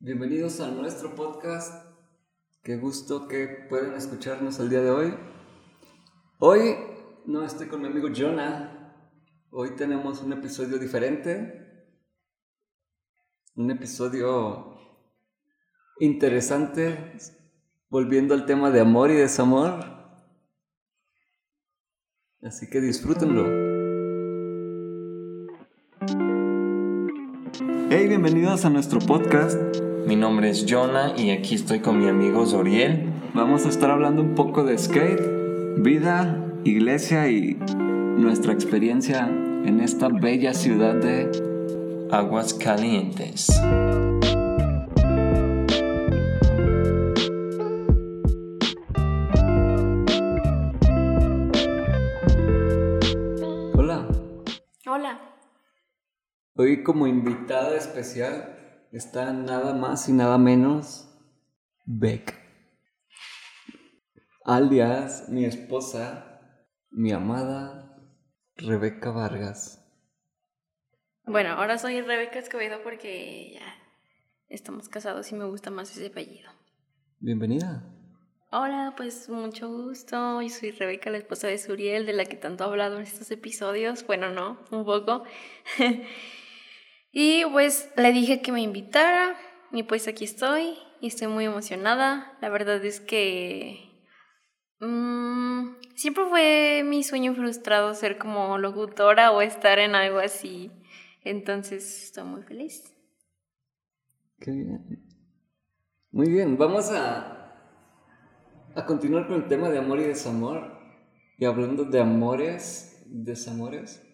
Bienvenidos a nuestro podcast. Qué gusto que pueden escucharnos el día de hoy. Hoy no estoy con mi amigo Jonah. Hoy tenemos un episodio diferente. Un episodio interesante, volviendo al tema de amor y desamor. Así que disfrútenlo. Hey, bienvenidos a nuestro podcast. Mi nombre es Jonah y aquí estoy con mi amigo Zoriel. Vamos a estar hablando un poco de skate, vida, iglesia y nuestra experiencia en esta bella ciudad de Aguas Calientes. Hola. Hola. Hoy como invitada especial está nada más y nada menos Beck. Alias mi esposa, mi amada Rebeca Vargas. Bueno, ahora soy Rebeca Escobedo porque ya estamos casados y me gusta más ese apellido. Bienvenida. Hola, pues mucho gusto. Yo soy Rebeca, la esposa de Suriel, de la que tanto he hablado en estos episodios. Bueno, no, un poco. y pues le dije que me invitara y pues aquí estoy y estoy muy emocionada. La verdad es que mm, siempre fue mi sueño frustrado ser como locutora o estar en algo así. Entonces estoy muy feliz. Qué bien. Muy bien, vamos a, a continuar con el tema de amor y desamor. Y hablando de amores, desamores.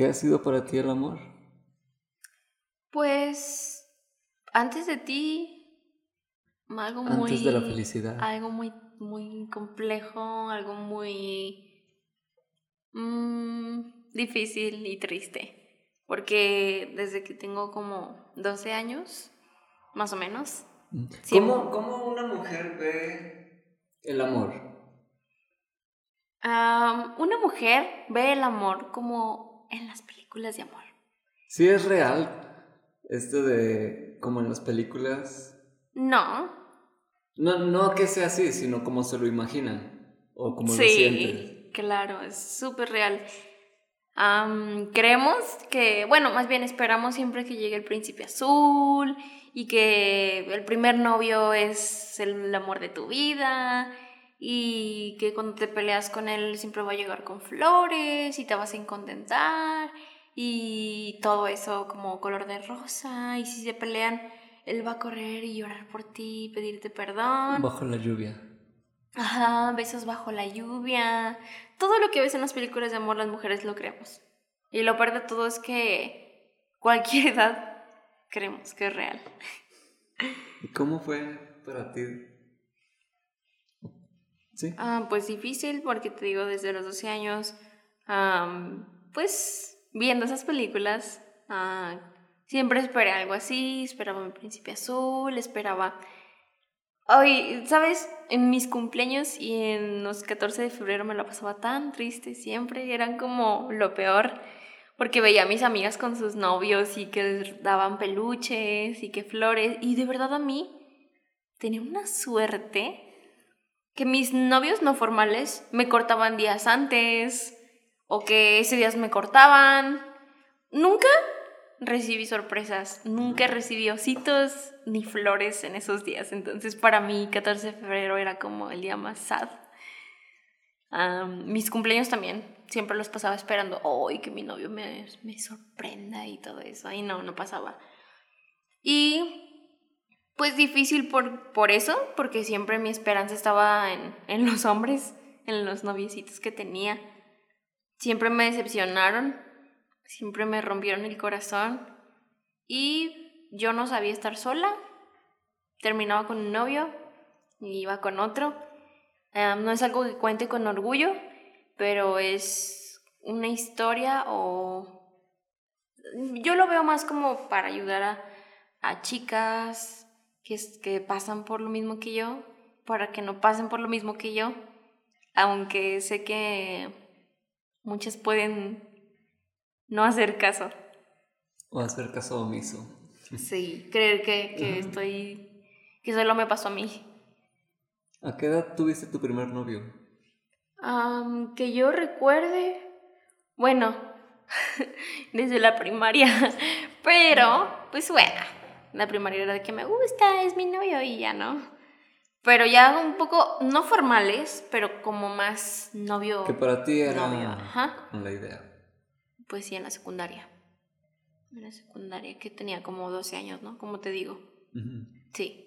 ¿Qué ha sido para ti el amor? Pues antes de ti, algo muy... Antes de la felicidad. Algo muy, muy complejo, algo muy mm, difícil y triste. Porque desde que tengo como 12 años, más o menos. ¿Cómo, ¿Cómo, una mujer ve el amor? Um, una mujer ve el amor como en las películas de amor. Sí, es real. Esto de como en las películas. No. No, no que sea así, sino como se lo imaginan. O como sí, lo sienten. Claro, es súper real. Um, creemos que, bueno, más bien esperamos siempre que llegue el príncipe azul y que el primer novio es el amor de tu vida y que cuando te peleas con él siempre va a llegar con flores y te vas a incontentar y todo eso como color de rosa y si se pelean él va a correr y llorar por ti, pedirte perdón. Bajo la lluvia. Ajá, besos bajo la lluvia. Todo lo que ves en las películas de amor las mujeres lo creemos. Y lo peor de todo es que cualquier edad creemos que es real. ¿Y cómo fue para ti? Ah, pues difícil porque te digo, desde los 12 años, pues viendo esas películas, ah, siempre esperé algo así, esperaba mi príncipe azul, esperaba... Hoy, ¿sabes? En mis cumpleaños y en los 14 de febrero me la pasaba tan triste siempre, eran como lo peor, porque veía a mis amigas con sus novios y que daban peluches y que flores, y de verdad a mí tenía una suerte que mis novios no formales me cortaban días antes o que ese días me cortaban. Nunca recibí sorpresas, nunca recibí ositos ni flores en esos días. Entonces para mí 14 de febrero era como el día más sad. mis cumpleaños también, siempre los pasaba esperando, hoy que mi novio me, me sorprenda y todo eso. Y no, no pasaba. Y pues difícil por, por eso, porque siempre mi esperanza estaba en, en los hombres, en los noviecitos que tenía. Siempre me decepcionaron, siempre me rompieron el corazón y yo no sabía estar sola. Terminaba con un novio y iba con otro. no es algo que cuente con orgullo, pero es una historia o... Yo lo veo más como para ayudar a, a chicas que, que pasan por lo mismo que yo, para que no pasen por lo mismo que yo, aunque sé que muchas pueden no hacer caso. O hacer caso omiso. Sí, creer que, que estoy, que solo me pasó a mí. ¿A qué edad tuviste tu primer novio? Am, que yo recuerde, bueno, desde la primaria, pero pues bueno, la primaria era de que me gusta, es mi novio y ya no. Pero ya un poco, no formales, pero como más novio. Que para ti era novio, ajá. la idea. Pues sí, en la secundaria. En la secundaria, que tenía como 12 años, ¿no? Como te digo. Sí.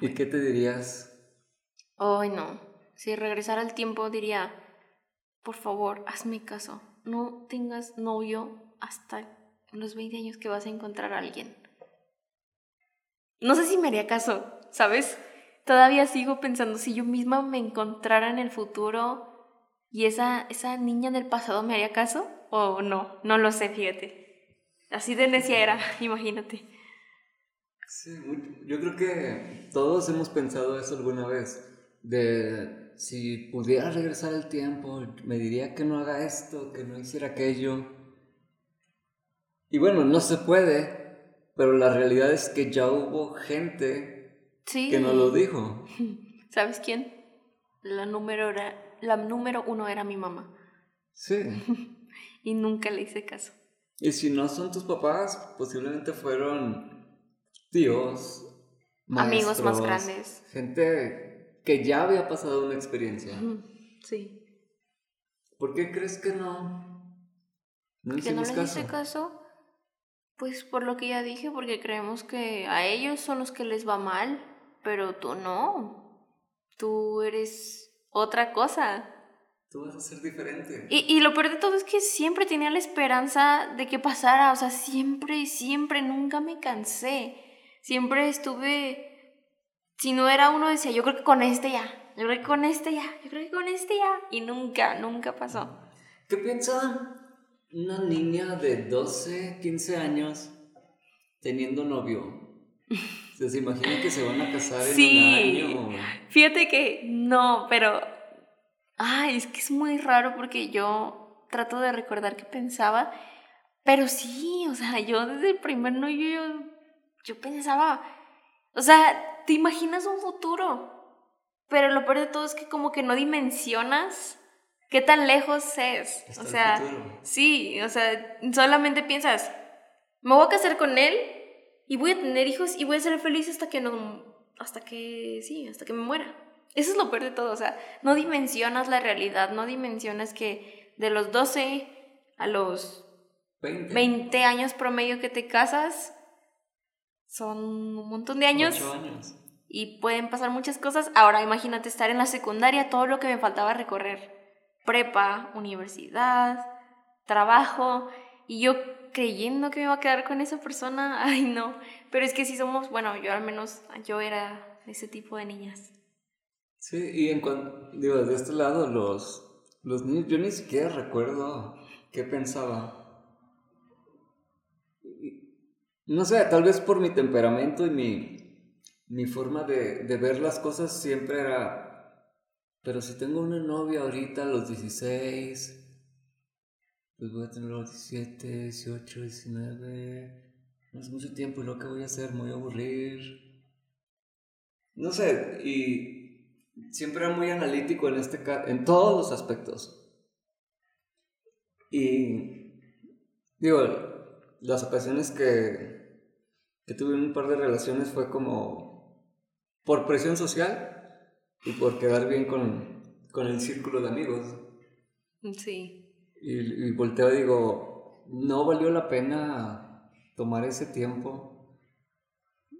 ¿Y qué te dirías? Ay, no. Si regresara al tiempo diría, por favor, hazme caso. No tengas novio hasta los 20 años que vas a encontrar a alguien. No sé si me haría caso, ¿sabes? Todavía sigo pensando si yo misma me encontrara en el futuro y esa, esa niña del pasado me haría caso o no. No lo sé, fíjate. Así de necia era, imagínate. Sí, yo creo que todos hemos pensado eso alguna vez. De si pudiera regresar el tiempo, me diría que no haga esto, que no hiciera aquello. Y bueno, no se puede, pero la realidad es que ya hubo gente Sí. que no lo dijo. ¿Sabes quién? La número, era, la número uno era mi mamá. Sí. Y nunca le hice caso. Y si no son tus papás, posiblemente fueron tíos, Amigos más maestros, grandes. Gente que ya había pasado una experiencia. Sí. ¿Por qué crees que no? No que no les caso. hice caso, pues por lo que ya dije, porque creemos que a ellos son los que les va mal, pero tú no. Tú eres otra cosa. Tú vas a ser diferente. Y, y lo peor de todo es que siempre tenía la esperanza de que pasara, o sea, siempre, siempre, nunca me cansé. Siempre estuve, si no era uno, decía, yo creo que con este ya, yo creo que con este ya, yo creo que con este ya. Y nunca, nunca pasó. ¿Qué piensa una niña de 12, 15 años teniendo novio? ¿Se imagina que se van a casar en Sí. un año? Fíjate que no, pero. Ay, es que es muy raro porque yo trato de recordar qué pensaba. Pero sí, o sea, yo desde el primer novio yo, yo pensaba. O sea, te imaginas un futuro. Pero lo peor de todo es que como que no dimensionas qué tan lejos es. Está o sea, sí, o sea, solamente piensas, me voy a casar con él y voy a tener hijos y voy a ser feliz hasta que no, hasta que, sí, hasta que me muera. Eso es lo peor de todo, o sea, no dimensionas la realidad, no dimensionas que de los 12 a los 20. 20 años promedio que te casas son un montón de años años. y pueden pasar muchas cosas. Ahora imagínate estar en la secundaria, todo lo que me faltaba recorrer. Prepa, universidad, trabajo, y yo creyendo que me iba a quedar con esa persona, ay no. Pero es que si somos, bueno, yo al menos, yo era ese tipo de niñas. Sí, y en cuanto, digo, de este lado, los, los niños, yo ni siquiera recuerdo qué pensaba. No sé, tal vez por mi temperamento y mi, mi forma de, de ver las cosas siempre era, pero si tengo una novia ahorita a los 16, pues voy a tener los 17, 18, 19, no es mucho tiempo, ¿y lo que voy a hacer? Me voy a aburrir. No sé, y siempre era muy analítico en este en todos los aspectos. Y digo, las ocasiones que, que tuve un par de relaciones fue como por presión social y por quedar bien con, con el círculo de amigos. Sí. Y, y volteo y digo, no valió la pena tomar ese tiempo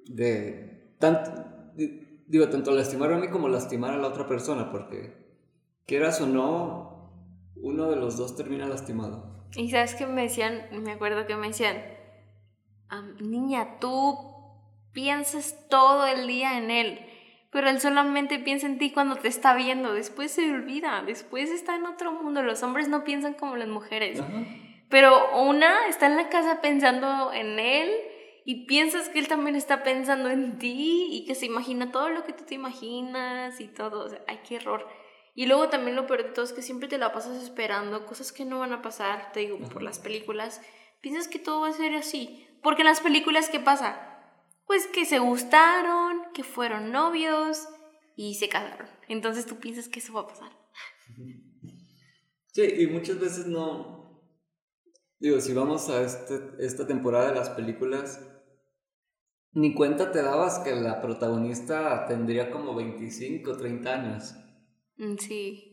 de tanto, di- digo, tanto lastimar a mí como lastimar a la otra persona, porque quieras o no, uno de los dos termina lastimado. Y sabes que me decían, me acuerdo que me decían, "Am, niña, tú piensas todo el día en él, pero él solamente piensa en ti cuando te está viendo, después se olvida, después está en otro mundo, los hombres no piensan como las mujeres, Ajá. pero una está en la casa pensando en él y piensas que él también está pensando en ti y que se imagina todo lo que tú te imaginas y todo, o sea, ay, qué error. Y luego también lo peor de todo es que siempre te la pasas esperando cosas que no van a pasar, te digo, por las películas, piensas que todo va a ser así. Porque en las películas, ¿qué pasa? Pues que se gustaron, que fueron novios y se casaron. Entonces tú piensas que eso va a pasar. Sí, y muchas veces no. Digo, si vamos a este, esta temporada de las películas, ni cuenta te dabas que la protagonista tendría como 25, 30 años. Mm, Sí.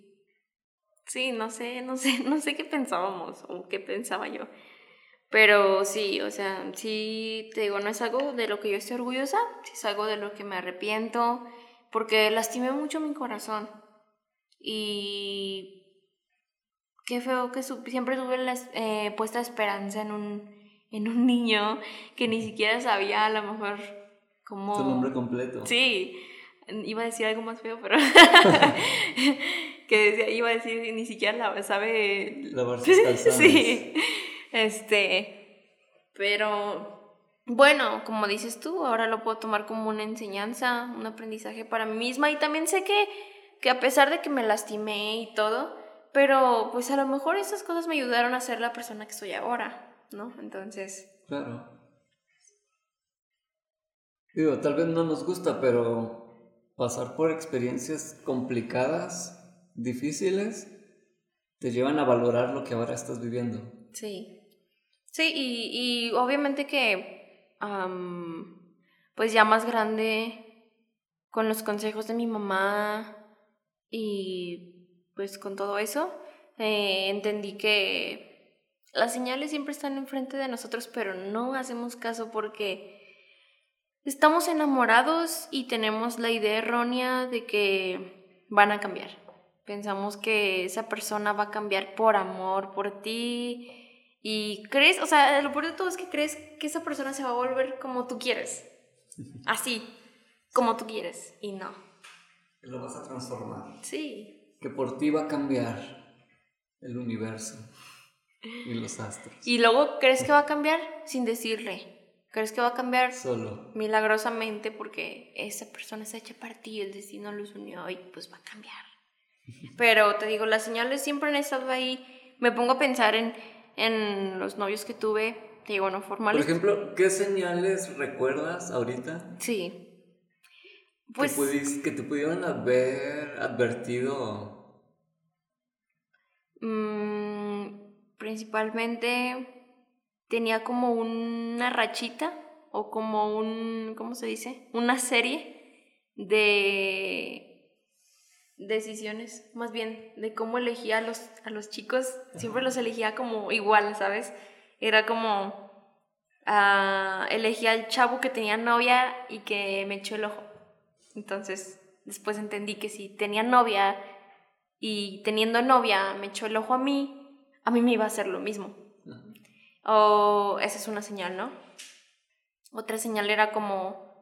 Sí, no sé, no sé, no sé qué pensábamos o qué pensaba yo. Pero sí, o sea, sí, te digo, no es algo de lo que yo estoy orgullosa, es algo de lo que me arrepiento, porque lastimé mucho mi corazón. Y qué feo que su- siempre tuve la eh, puesta esperanza en un, en un niño que ni siquiera sabía a lo mejor cómo... Tu nombre completo. Sí, iba a decir algo más feo, pero que decía, iba a decir ni siquiera la sabe Lavar sus calzones. sí. Este, pero bueno, como dices tú, ahora lo puedo tomar como una enseñanza, un aprendizaje para mí misma y también sé que que a pesar de que me lastimé y todo, pero pues a lo mejor esas cosas me ayudaron a ser la persona que soy ahora, ¿no? Entonces, Claro. Digo, tal vez no nos gusta, pero pasar por experiencias complicadas, difíciles, te llevan a valorar lo que ahora estás viviendo. Sí. Sí, y, y obviamente que, pues ya más grande, con los consejos de mi mamá y pues con todo eso, eh, entendí que las señales siempre están enfrente de nosotros, pero no hacemos caso porque estamos enamorados y tenemos la idea errónea de que van a cambiar. Pensamos que esa persona va a cambiar por amor, por ti. Y crees, o sea, lo peor de todo es que crees que esa persona se va a volver como tú quieres. Así, como tú quieres. Y no. Lo vas a transformar. Sí. Que por ti va a cambiar el universo y los astros. Y luego crees que va a cambiar sin decirle. Crees que va a cambiar Solo. milagrosamente porque esa persona se echa para ti, el destino los unió y pues va a cambiar. Pero te digo, las señales siempre han estado ahí. Me pongo a pensar en, en los novios que tuve, digo, no Por formales. ejemplo, ¿qué señales recuerdas ahorita Sí. Pues que, pudis- que te pudieron haber advertido? mm, principalmente tenía como una rachita o como un, ¿cómo se dice? Una serie de decisiones, más bien de cómo elegía a los, a los chicos. Siempre los elegía como igual, ¿sabes? Era como ah, elegía al chavo que tenía novia y que me echó el ojo. Entonces, después entendí que si tenía novia y teniendo novia me echó el ojo a mí, a mí me iba a hacer lo mismo. O esa es una señal, ¿no? Otra señal era como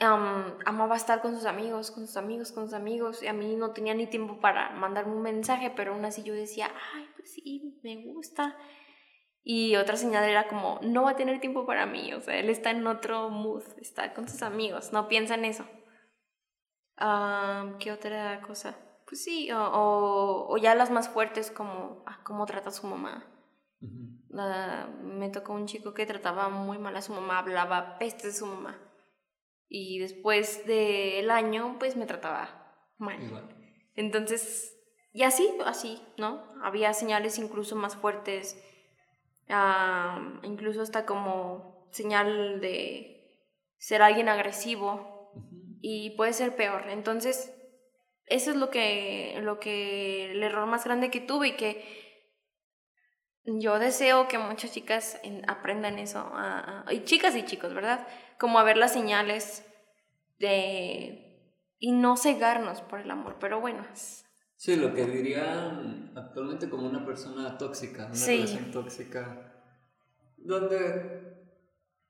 am, amaba estar con sus amigos, con sus amigos, con sus amigos, y a mí no tenía ni tiempo para mandarme un mensaje, pero aún así yo decía, ay, pues sí, me gusta. Y otra señal era como, no va a tener tiempo para mí, o sea, él está en otro mood, está con sus amigos, no piensa en eso. Ah, ¿Qué otra cosa? Pues sí, o, o, o ya las más fuertes como ah, cómo trata a su mamá. Ah, me tocó un chico que trataba muy mal a su mamá, hablaba peste de su mamá. Y después del año, pues me trataba mal. Igual. Entonces, y así, así, ¿no? Había señales incluso más fuertes, ah, incluso hasta como señal de ser alguien agresivo y puede ser peor. Entonces, eso es lo que, lo que, el error más grande que tuve y que yo deseo que muchas chicas en- aprendan eso, a- a- y chicas y chicos, ¿verdad? Como a ver las señales de... y no cegarnos por el amor, pero bueno, Sí, lo que dirían actualmente como una persona tóxica, una Sí. relación tóxica, donde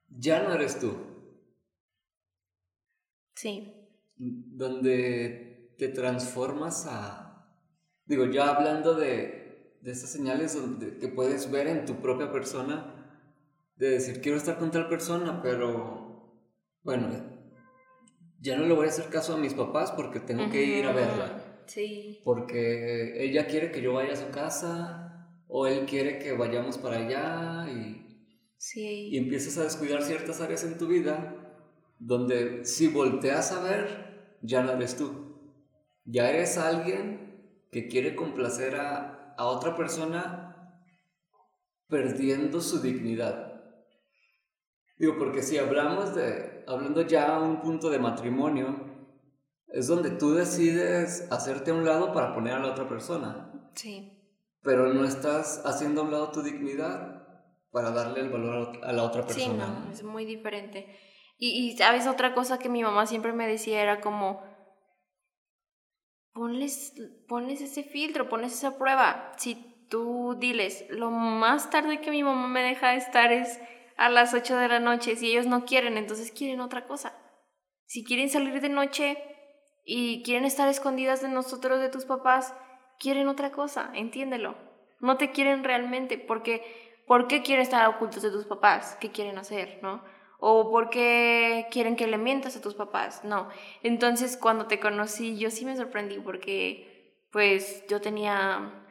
ya no eres tú, sí, donde te transformas a, digo, ya hablando de, de esas señales donde, que puedes ver en tu propia persona, de decir, quiero estar con tal persona, pero bueno, ya no le voy a hacer caso a mis papás porque tengo que ir a verla. Sí. porque ella quiere que yo vaya a su casa o él quiere que vayamos para allá y, Sí. y empiezas a descuidar ciertas áreas en tu vida donde si volteas a ver, ya no eres tú. Ya eres alguien que quiere complacer a, a otra persona perdiendo su dignidad. Digo, porque si hablamos de, hablando ya a un punto de matrimonio, es donde tú decides hacerte a un lado para poner a la otra persona, Sí. pero no estás haciendo a un lado tu dignidad para darle el valor a la otra Sí, persona. no, es muy diferente. Y, y sabes, otra cosa que mi mamá siempre me decía era como, ponles, ponles ese filtro, ponles esa prueba. Si tú diles, lo más tarde que mi mamá me deja de estar es a las 8 de la noche. Si ellos no quieren, entonces quieren otra cosa. Si quieren salir de noche y quieren estar escondidas de nosotros, de tus papás, quieren otra cosa, entiéndelo. No te quieren realmente, porque ¿por qué quieren estar ocultos de tus papás? ¿Qué quieren hacer, no? O ¿por qué quieren que le mientas a tus papás? No. Entonces, cuando te conocí, yo sí me sorprendí porque, pues, yo tenía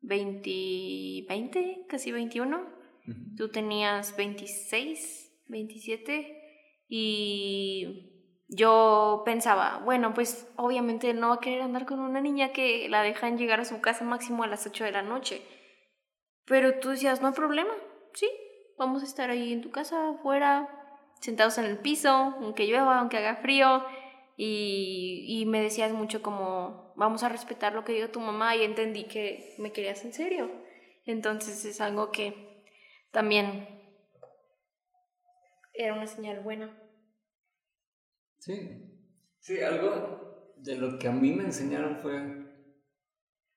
20, 20, casi 21. Ujú. Tú tenías 26, 27 y yo pensaba, bueno, pues obviamente no va a querer andar con una niña que la dejan llegar a su casa máximo a las 8 de la noche. Pero tú decías, no hay problema, sí, vamos a estar ahí en tu casa, afuera, sentados en el piso, aunque llueva, aunque haga frío. Y, y me decías mucho como, vamos a respetar lo que diga tu mamá y entendí que me querías en serio. Entonces es algo que también era una señal buena. Sí. Sí, algo de lo que a mí me enseñaron fue,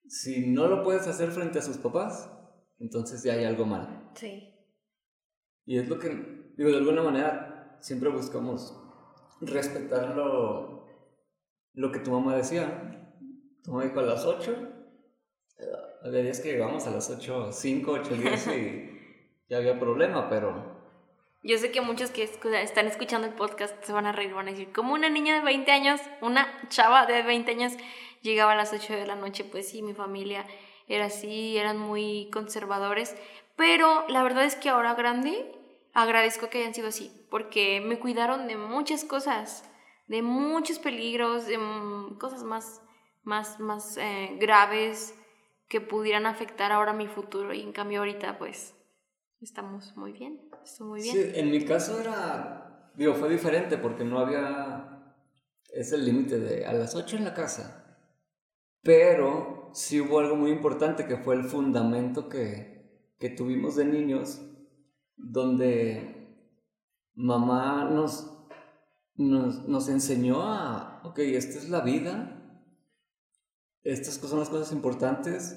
si no lo puedes hacer frente a sus papás, entonces ya hay algo mal. Sí. Y es lo que, digo, de alguna manera siempre buscamos respetar lo, lo que tu mamá decía. Tu mamá dijo a las 8, eh, había días que llegamos a las 8, 5, 8, 10 y ya había problema, pero Yo sé que muchos que están escuchando el podcast se van a reír, van a decir, como una niña de 20 años, una chava de 20 años llegaba a las 8 de la noche, pues sí, mi familia era así, eran muy conservadores, pero la verdad es que ahora grande agradezco que hayan sido así, porque me cuidaron de muchas cosas, de muchos peligros, de cosas más, más, más eh, graves que pudieran afectar ahora mi futuro y en cambio ahorita pues estamos muy bien, estoy muy bien. Sí, en mi caso era, digo, fue diferente porque no había ese límite de a las 8 en la casa. Pero sí hubo algo muy importante que fue el fundamento que, que tuvimos de niños, donde mamá nos, nos, nos enseñó a, ok, esta es la vida, estas son las cosas importantes,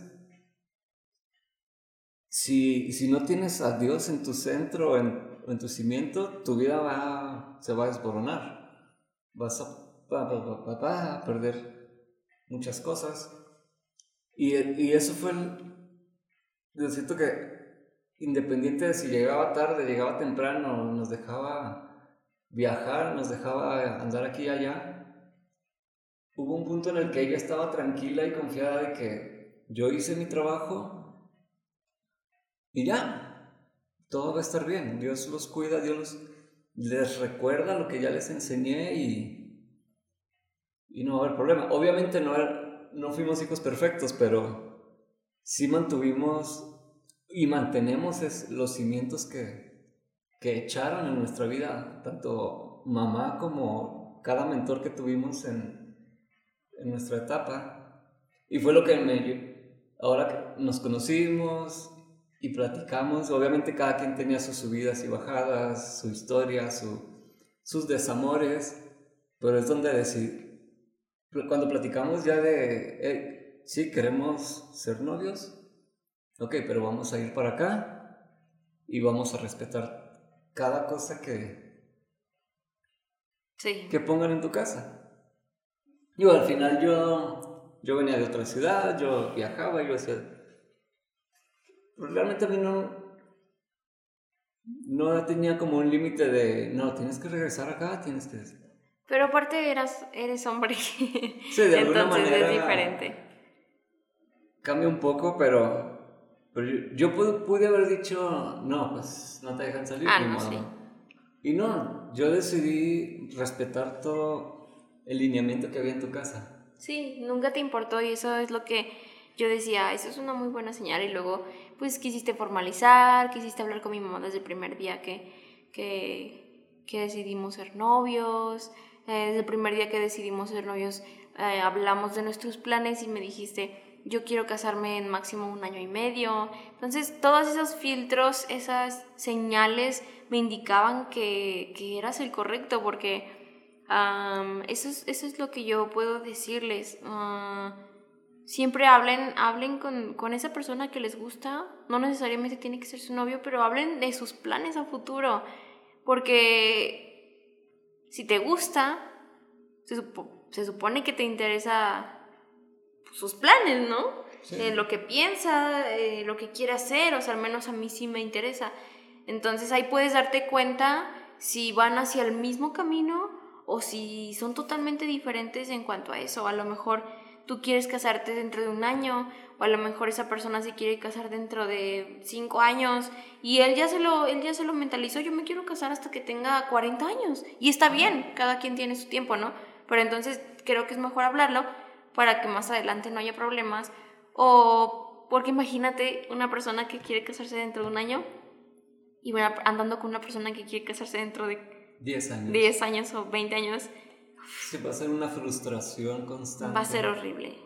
si, si no tienes a Dios en tu centro, en, en tu cimiento, tu vida va, se va a desboronar. Vas a, va- va- va- a perder muchas cosas. Y, y eso fue el... Yo siento que independiente de si llegaba tarde, llegaba temprano, nos dejaba viajar, nos dejaba andar aquí y allá, hubo un punto en el que ella estaba tranquila y confiada de que yo hice mi trabajo y ya, todo va a estar bien. Dios los cuida, Dios les recuerda lo que ya les enseñé y, y no va a haber problema. Obviamente no, no fuimos hijos perfectos, pero sí mantuvimos y mantenemos es- los cimientos que, que echaron en nuestra vida, tanto mamá como cada mentor que tuvimos en, en nuestra etapa. Y fue lo que me... Ahora que nos conocimos y platicamos, obviamente cada quien tenía sus subidas y bajadas, su historia, su, sus desamores, pero es donde decir, cuando platicamos ya de, "Hey, sí, queremos ser novios, ok, pero vamos a ir para acá y vamos a respetar cada cosa que, Sí. que pongan en tu casa. Yo al final yo, yo venía de otra ciudad, yo viajaba, yo hacía... Pero realmente a mí no... No tenía como un límite de, no, tienes que regresar acá, tienes que... Pero aparte eras, eres hombre. Sí, de alguna Entonces manera- es diferente. Cambia un poco, pero Pero yo, yo pude, pude haber dicho, no, pues no te dejan salir. Ah, no, modo". sí. Y no, yo decidí respetar todo el lineamiento que había en tu casa. Sí, nunca te importó y eso es lo que yo decía, eso es una muy buena señal y luego pues quisiste formalizar, quisiste hablar con mi mamá desde el primer día que, que, que decidimos ser novios, eh, desde el primer día que decidimos ser novios eh, hablamos de nuestros planes y me dijiste, yo quiero casarme en máximo un año y medio. Entonces todos esos filtros, esas señales me indicaban que, que eras el correcto porque... Eso, es, eso es lo que yo puedo decirles. Ah, siempre hablen, hablen con, con esa persona que les gusta. No necesariamente tiene que ser su novio, pero hablen de sus planes a futuro. Porque si te gusta, se supone que te interesa sus planes, ¿no? Sí. Eh, lo que piensa, eh, lo que quiere hacer, o sea, al menos a mí sí me interesa. Entonces ahí puedes darte cuenta si van hacia el mismo camino o si son totalmente diferentes en cuanto a eso. A lo mejor tú quieres casarte dentro de un año o a lo mejor esa persona se quiere casar dentro de cinco años y él ya se lo, él ya se lo mentalizó, yo me quiero casar hasta que tenga 40 años. Y está bien, cada quien tiene su tiempo, ¿no? Pero entonces creo que es mejor hablarlo para que más adelante no haya problemas. O porque imagínate una persona que quiere casarse dentro de un año y andando con una persona que quiere casarse dentro de 10 años. 10 años o 20 años, Sí, va a ser una frustración constante. va a ser horrible.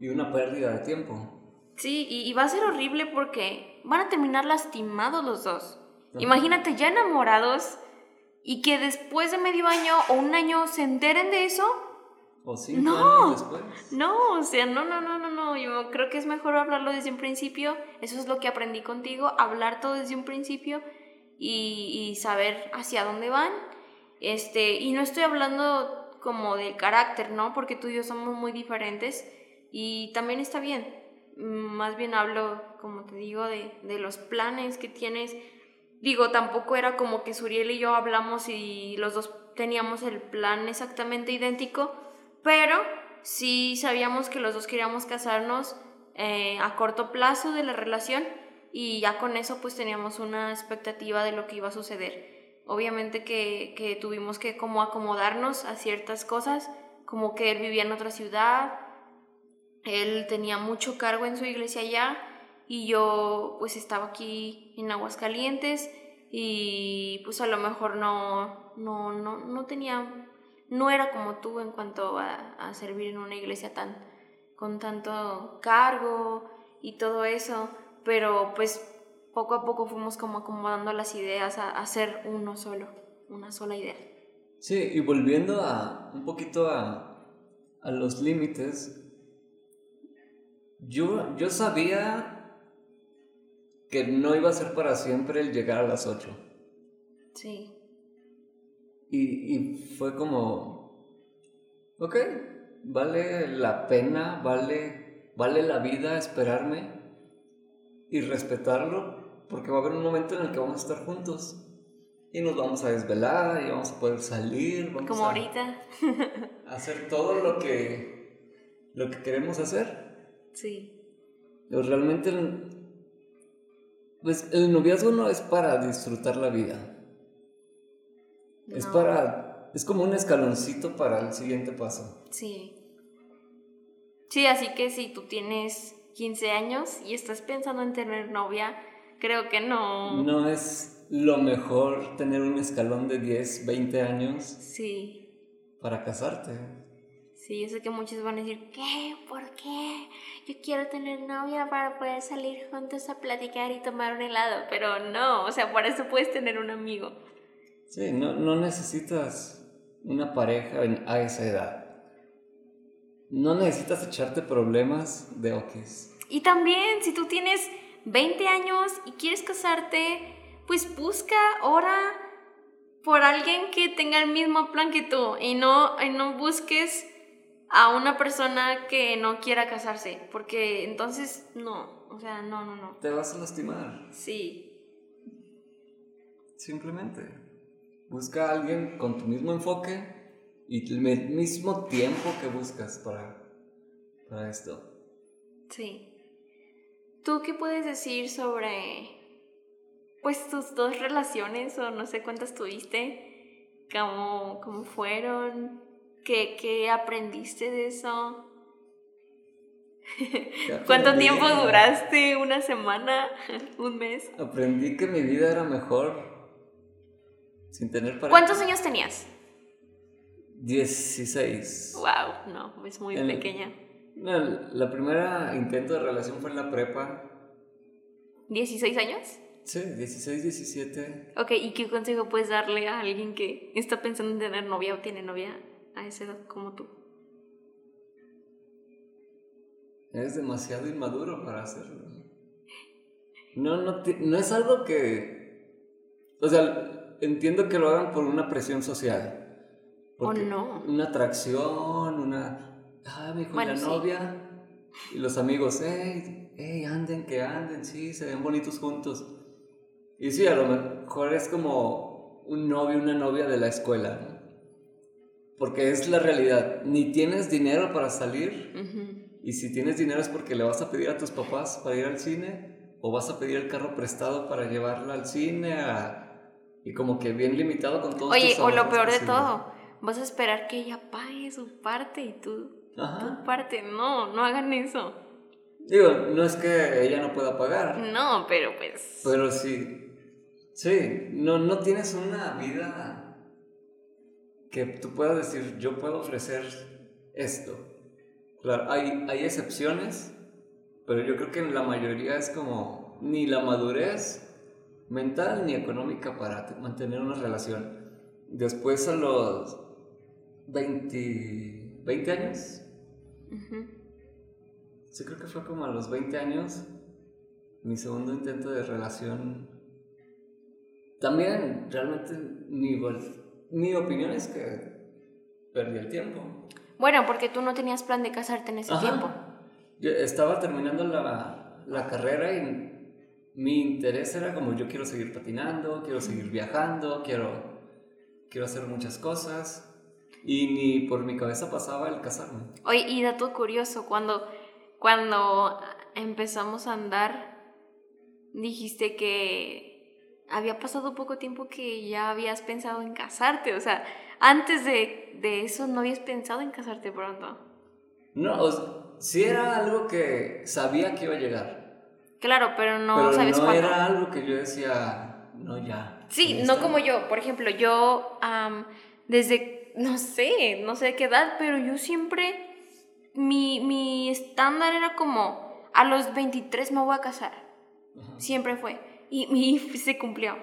Y una pérdida de tiempo. Sí, y, y va a ser horrible porque van a terminar lastimados los dos. Ajá. Imagínate ya enamorados y que después de medio año o un año se enteren de eso. O cinco No. años después. No, o sea, no, no, no, no, no. Yo creo que es mejor hablarlo desde un principio. Eso es lo que aprendí contigo, hablar todo desde un principio y, y saber hacia dónde van. Este, y no estoy hablando como del carácter, ¿no? Porque tú y yo somos muy diferentes y también está bien. Mm, Más bien hablo, como te digo, de, de los planes que tienes. Digo, tampoco era como que Suriel y yo hablamos y los dos teníamos el plan exactamente idéntico, pero sí sabíamos que los dos queríamos casarnos eh, a corto plazo de la relación y ya con eso pues teníamos una expectativa de lo que iba a suceder. Obviamente que, que tuvimos que como acomodarnos a ciertas cosas, como que él vivía en otra ciudad, él tenía mucho cargo en su iglesia allá y yo pues estaba aquí en Aguascalientes y pues a lo mejor no, no, no, no tenía, no era como tú en cuanto a, a servir en una iglesia tan, con tanto cargo y todo eso, pero pues poco a poco fuimos como acomodando las ideas a, ser uno solo, una sola idea. Sí, y volviendo a un poquito a, a los límites, yo, yo sabía que no iba a ser para siempre el llegar a las 8. Sí, Y, y fue como, ok, vale la pena, vale, vale la vida esperarme y respetarlo, porque va a haber un momento en el que vamos a estar juntos y nos vamos a desvelar y vamos a poder salir, vamos como a, ahorita. a hacer todo lo que, lo que queremos hacer. Sí, Pero realmente pues, el noviazgo no es para disfrutar la vida. Es para. Es como un escaloncito para el siguiente paso. Sí. Sí, así que si tú tienes 15 años y estás pensando en tener novia, creo que no. No es lo mejor tener un escalón de 10, 20 años Sí. para casarte. Sí, yo sé que muchos van a decir, ¿qué? ¿Por qué? Yo quiero tener novia para poder salir juntos a platicar y tomar un helado, pero no, o sea, por eso puedes tener un amigo. Sí, no, no necesitas una pareja en- a esa edad. No necesitas echarte problemas de okis. Y también, si tú tienes 20 años y quieres casarte, pues busca, ora por alguien que tenga el mismo plan que tú y no, y no busques a una persona que no quiera casarse, porque entonces no, o sea, no, no, no. Te vas a lastimar. Sí, Simplemente. Busca a alguien con tu mismo enfoque y el mismo tiempo que buscas para, para esto. sí. ¿Tú qué puedes decir sobre, pues, tus dos relaciones o no sé cuántas tuviste? ¿Cómo, cómo fueron? ¿Qué, ¿Qué aprendiste de eso? ¿Cuánto Aprendí- tiempo duraste? ¿Una semana? ¿Un mes? Aprendí que mi vida era mejor sin tener. ¿Cuántos años tenías? 16. Wow, no, es muy El- pequeña. La primera intento de relación fue en la prepa. ¿16 años? Sí, 16, 17. Ok, ¿y qué consejo puedes darle a alguien que está pensando en tener novia o tiene novia a esa edad como tú? Eres demasiado inmaduro para hacerlo. No, no, no es algo que... O sea, entiendo que lo hagan por una presión social. ¿O no? Una atracción, una... Ah, mi hijo Bueno, y la sí. novia. Y los amigos, hey, hey, anden, que anden, sí, se ven bonitos juntos. Y sí, a lo mejor es como un novio, una novia de la escuela, ¿no? Porque es la realidad. Ni tienes dinero para salir, y si tienes dinero es porque le vas a pedir a tus papás para ir al cine o vas a pedir el carro prestado para llevarla al cine a- y como que bien limitado con todos Oye, o lo peor de todo, vas a esperar que ella pague su parte y tú Ajá. tu parte. No, no hagan eso. Digo, no es que ella no pueda pagar, No, pero pues... pero sí, sí, no, no tienes una vida que tú puedas decir, yo puedo ofrecer esto. Claro, hay, hay excepciones, pero yo creo que en la mayoría es como ni la madurez mental ni económica para te- mantener una relación. Después a los 20, 20 años, sí creo que fue como a los 20 años, mi segundo intento de relación. También realmente mi, mi opinión es que perdí el tiempo. Bueno, porque tú no tenías plan de casarte en ese Ajá. tiempo. Yo estaba terminando la, la carrera y mi interés era como yo quiero seguir patinando, quiero seguir viajando, quiero, quiero hacer muchas cosas. Y ni por mi cabeza pasaba el casarme. Oye, y dato curioso, cuando, cuando empezamos a andar, dijiste que había pasado poco tiempo que ya habías pensado en casarte. O sea, antes de, de eso no habías pensado en casarte pronto. No, o sea, sí era algo que sabía que iba a llegar. Claro, pero no pero sabes no cuándo. era algo que yo decía, no, ya. Sí, no está". como yo. Por ejemplo, yo desde, no sé, no sé qué edad, pero yo siempre, mi, mi estándar era como, a los 23 me voy a casar. Ajá. Siempre fue. Y, y se cumplió.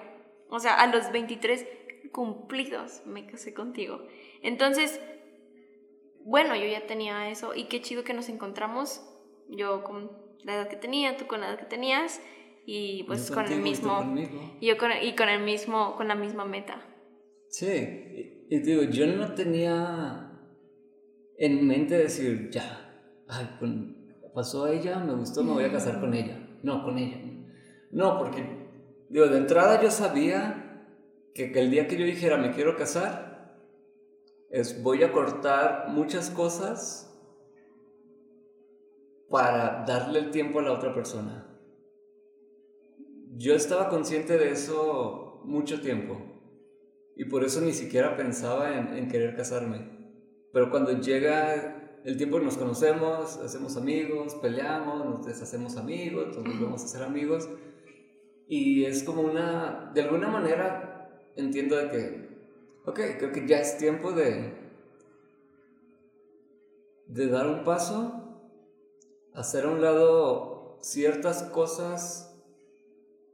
O sea, a los 23 cumplidos me casé contigo. Entonces, bueno, yo ya tenía eso y qué chido que nos encontramos. Yo con la edad que tenía, tú con la edad que tenías y pues Yo con el mismo conmigo. y yo con, y con el mismo con la misma meta. Sí, y, y digo, yo no tenía en mente decir, ya, ay, con- pasó a ella, me gustó, me voy a casar con ella. No, con ella. No, porque, digo, de entrada yo sabía que, que el día que yo dijera me quiero casar, es voy a cortar muchas cosas para darle el tiempo a la otra persona. Yo estaba consciente de eso mucho tiempo. Y por eso ni siquiera pensaba en, querer casarme. Pero cuando llega el tiempo que nos conocemos, hacemos amigos, peleamos, nos deshacemos amigos, nos volvemos a ser amigos. Y es como una, de alguna manera entiendo de que, ok, creo que ya es tiempo de, de dar un paso, hacer a un lado ciertas cosas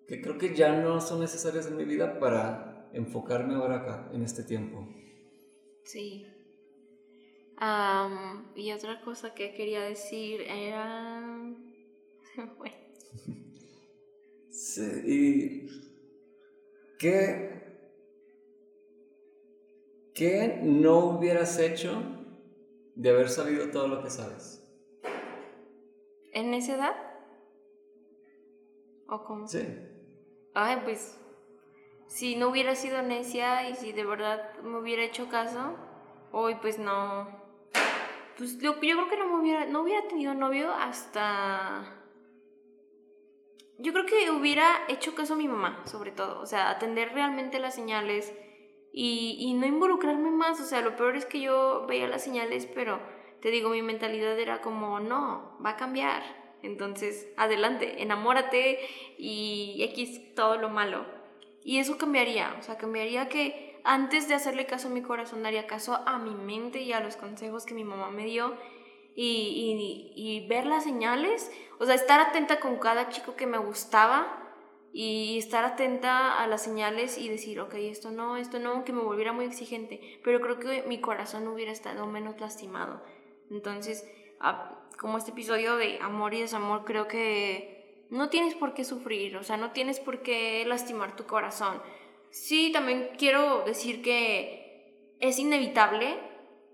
que creo que ya no son necesarias en mi vida para enfocarme ahora acá, en este tiempo. Sí. Y otra cosa que quería decir era fue. Sí, y ¿qué, ¿qué no hubieras hecho de haber sabido todo lo que sabes? ¿En esa edad? ¿O cómo? Sí. Ay, pues si no hubiera sido necia y si de verdad me hubiera hecho caso, hoy pues no. Pues yo, yo creo que no me hubiera, no hubiera tenido novio hasta yo creo que hubiera hecho caso a mi mamá, sobre todo, o sea, atender realmente las señales y, y no involucrarme más, o sea, lo peor es que yo veía las señales, pero te digo, mi mentalidad era como, no, va a cambiar, entonces, adelante, enamórate y X todo lo malo. Y eso cambiaría, o sea, cambiaría que antes de hacerle caso a mi corazón, daría caso a mi mente y a los consejos que mi mamá me dio y, y, ver las señales, o sea, estar atenta con cada chico que me gustaba y estar atenta a las señales y decir, ok, esto no, esto no, que me volviera muy exigente, pero creo que mi corazón hubiera estado menos lastimado. Entonces, como este episodio de amor y desamor, creo que no tienes por qué sufrir, o sea, no tienes por qué lastimar tu corazón. Sí, también quiero decir que es inevitable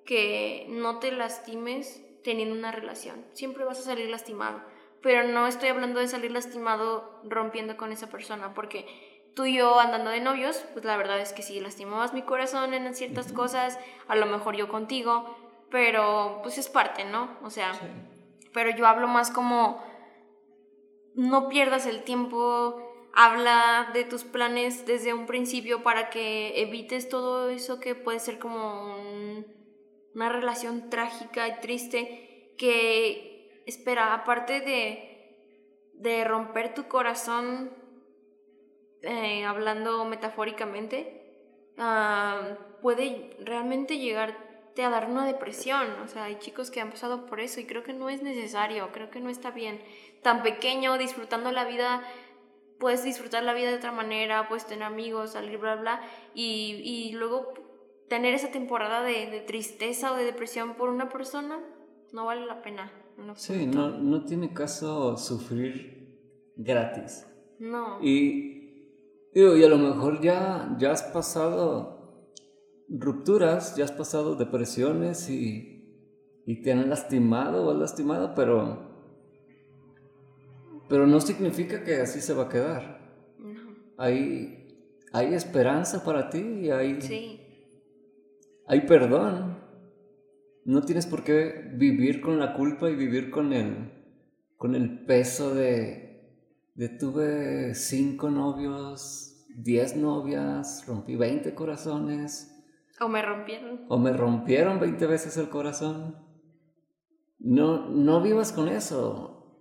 que no te lastimes teniendo una relación. Siempre vas a salir lastimado. Pero no estoy hablando de salir lastimado rompiendo con esa persona, porque tú y yo andando de novios, pues la verdad es que sí, lastimabas mi corazón en ciertas cosas, a lo mejor yo contigo, pero pues es parte, ¿no? O sea, pero yo hablo más como no pierdas el tiempo, habla de tus planes desde un principio para que evites todo eso que puede ser como una relación trágica y triste que, espera, aparte de, de romper tu corazón, eh, hablando metafóricamente, ah, puede realmente llegar a dar una depresión. O sea, hay chicos que han pasado por eso y creo que no es necesario, creo que no está bien. Tan pequeño, disfrutando la vida, puedes disfrutar la vida de otra manera, puedes tener amigos, salir, bla, bla, y, y luego tener esa temporada de, de, tristeza o de depresión por una persona, no vale la pena. sí, no, no tiene caso sufrir gratis. No. Y, y a lo mejor ya, ya has pasado rupturas, ya has pasado depresiones y, y te han lastimado o has lastimado, pero, pero no significa que así se va a quedar. Hay, hay esperanza para ti y hay, sí. hay perdón. No tienes por qué vivir con la culpa y vivir con el, con el peso de, de tuve cinco novios, diez novias, rompí 20 corazones o me rompieron. O me rompieron 20 veces el corazón. No, no vivas con eso.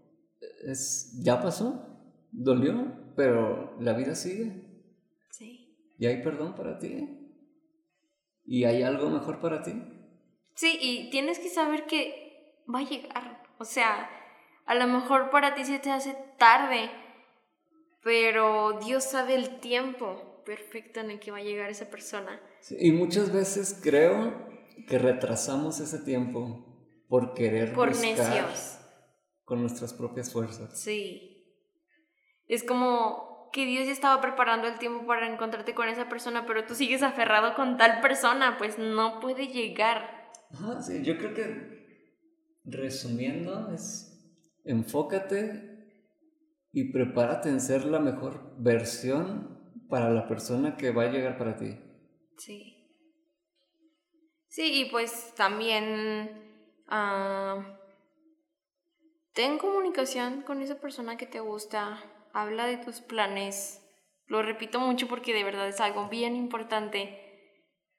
Es, ya pasó, dolió, pero la vida sigue. Sí. Y hay perdón para ti. Y hay algo mejor para ti. Sí, y tienes que saber que va a llegar. O sea, a lo mejor para ti se te hace tarde, pero Dios sabe el tiempo perfecto en el que va a llegar esa persona y muchas veces creo que retrasamos ese tiempo por querer por necios. con nuestras propias fuerzas. Sí. Es como que Dios ya estaba preparando el tiempo para encontrarte con esa persona, pero tú sigues aferrado con tal persona, pues no puede llegar. Ajá, sí, yo creo que resumiendo es enfócate y prepárate en ser la mejor versión para la persona que va a llegar para ti. Sí. Sí, y pues también ah, ten comunicación con esa persona que te gusta, habla de tus planes. Lo repito mucho porque de verdad es algo bien importante.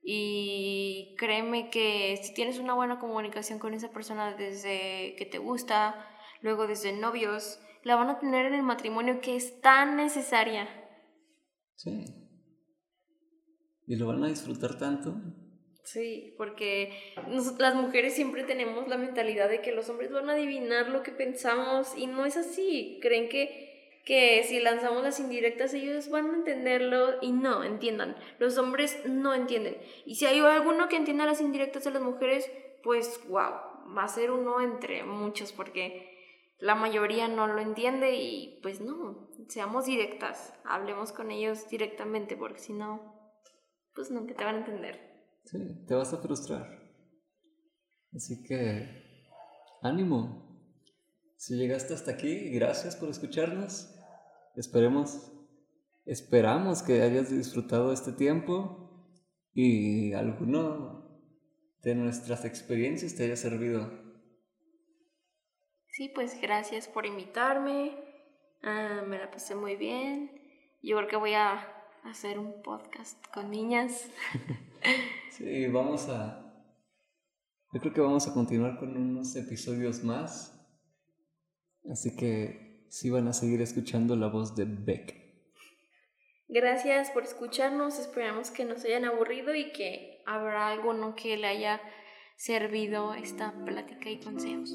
Y créeme que si tienes una buena comunicación con esa persona desde que te gusta, luego desde novios, la van a tener en el matrimonio que es tan necesaria. Sí. Y lo van a disfrutar tanto. Sí, porque las mujeres siempre tenemos la mentalidad de que los hombres van a adivinar lo que pensamos y no es así. Creen que, que si lanzamos las indirectas ellos van a entenderlo y no, entiendan. Los hombres no entienden. Y si hay alguno que entienda las indirectas de las mujeres, pues wow, va a ser uno entre muchos porque la mayoría no lo entiende y pues no, seamos directas, hablemos con ellos directamente porque si no pues nunca te van a entender. Sí, te vas a frustrar. Así que, ánimo. Si llegaste hasta aquí, gracias por escucharnos. Esperemos, esperamos que hayas disfrutado este tiempo y alguno de nuestras experiencias te haya servido. Sí, pues gracias por invitarme Ah, me la pasé muy bien. Yo creo que voy a hacer un podcast con niñas. Sí, vamos a... Yo creo que vamos a continuar con unos episodios más. Así que sí van a seguir escuchando la voz de Beck. Gracias por escucharnos. Esperamos que nos hayan aburrido y que habrá alguno que le haya servido esta plática y consejos.